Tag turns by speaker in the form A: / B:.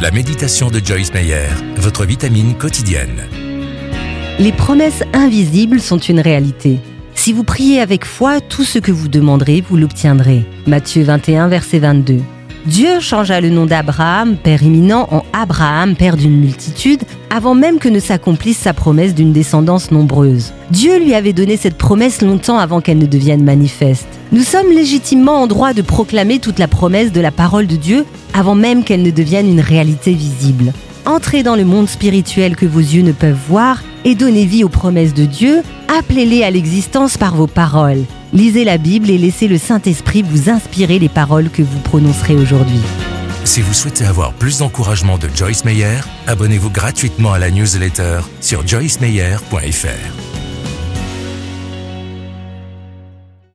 A: La méditation de Joyce Meyer, votre vitamine quotidienne.
B: Les promesses invisibles sont une réalité. Si vous priez avec foi, tout ce que vous demanderez, vous l'obtiendrez. Matthieu 21, verset 22. Dieu changea le nom d'Abraham, père imminent, en Abraham, père d'une multitude, avant même que ne s'accomplisse sa promesse d'une descendance nombreuse. Dieu lui avait donné cette promesse longtemps avant qu'elle ne devienne manifeste. Nous sommes légitimement en droit de proclamer toute la promesse de la parole de Dieu avant même qu'elle ne devienne une réalité visible. Entrez dans le monde spirituel que vos yeux ne peuvent voir et donnez vie aux promesses de Dieu, appelez-les à l'existence par vos paroles. Lisez la Bible et laissez le Saint-Esprit vous inspirer les paroles que vous prononcerez aujourd'hui.
A: Si vous souhaitez avoir plus d'encouragement de Joyce Meyer, abonnez-vous gratuitement à la newsletter sur joycemeyer.fr.